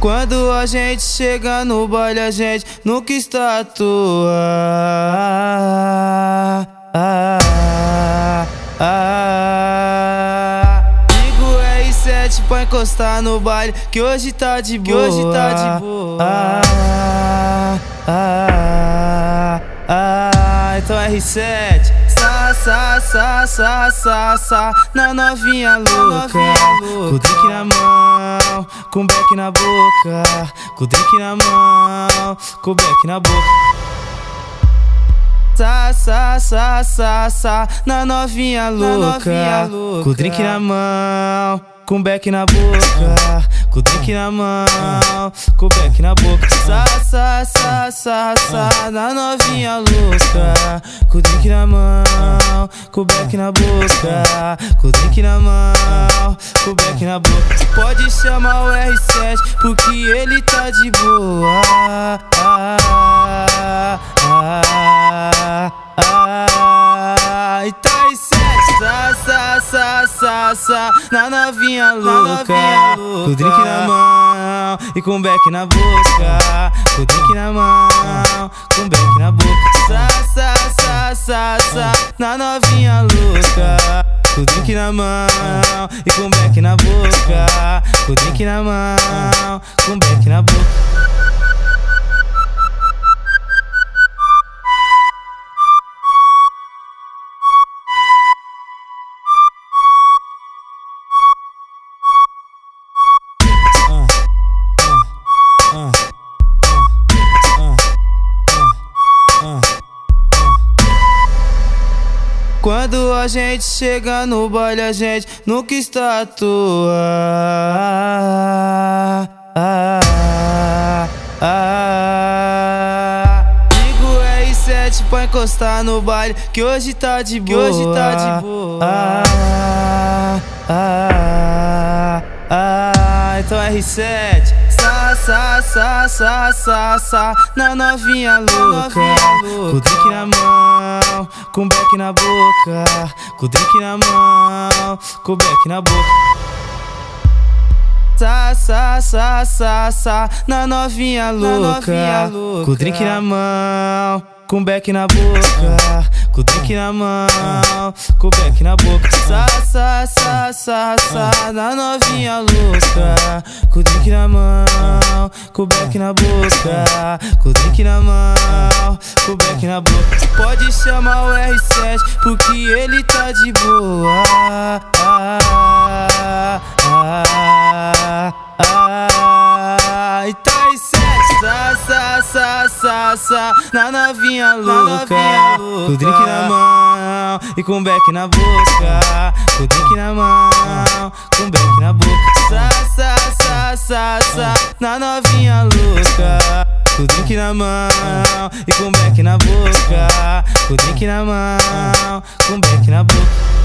Quando a gente chega no baile, a gente nunca está à toa. Ah, ah, ah. Ligo R7 pra encostar no baile, que hoje tá de boa. Que hoje tá de boa. Ah, ah, ah, ah. Então R7 sa, sa, sa, sa, sa, sa Na novinha louca Com o drink na mão Com beck na boca Com o drink na mão Com beck na boca. Sa, sa, sa, sa, sa Na novinha louca. Com o drink na mão com beck na boca, com o drink na mão, com o beck na boca. Sa, sa, sa, sa, sa, na novinha louca, com o drink na mão, com o beck na boca, com o drink na mão, com o beck na boca. Pode chamar o R7, porque ele tá de boa. Ah, ah, ah, ah, ah, sa, sa, sa, na novinha louca, com o drink na mão e com o beck na boca, com o drink na mão, com o beck na boca, sa, sa, sa, sa, sa, na novinha louca. Com o drink na mão e com o beck na boca, com o drink na mão, com o beck na boca. Quando a gente chega no baile, a gente nunca está à toa. Ah, ah, ah, Ligo R7 pra encostar no baile, que hoje tá de boa. Que hoje tá de boa. Ah, ah, ah, ah, então R7 sa, sa, sa, sa, sa, sa. Na novinha louca Com o drink na mão Com o beck na boca Com o drink na mão Com o beck na boca. Sa, sa, sa, sa, sa, na novinha louca, com o drink na mão, com beck na boca, com o drink na mão, com o beck na boca, sa, sa, sa, sa, sa, na novinha louca, com o drink na mão, com o beck na boca, com o drink na mão, com o beck na boca. Pode chamar o R7 porque ele tá de boa. Ah, ah, ah, ah, sa, sa, sa, na novinha louca, com drink na mão e com beck na boca, com drink na mão, com beck na boca, sa, sa, sa, sa, sa, na novinha louca. Com drink na mão e com beck na boca, com drink na mão, com beck na boca.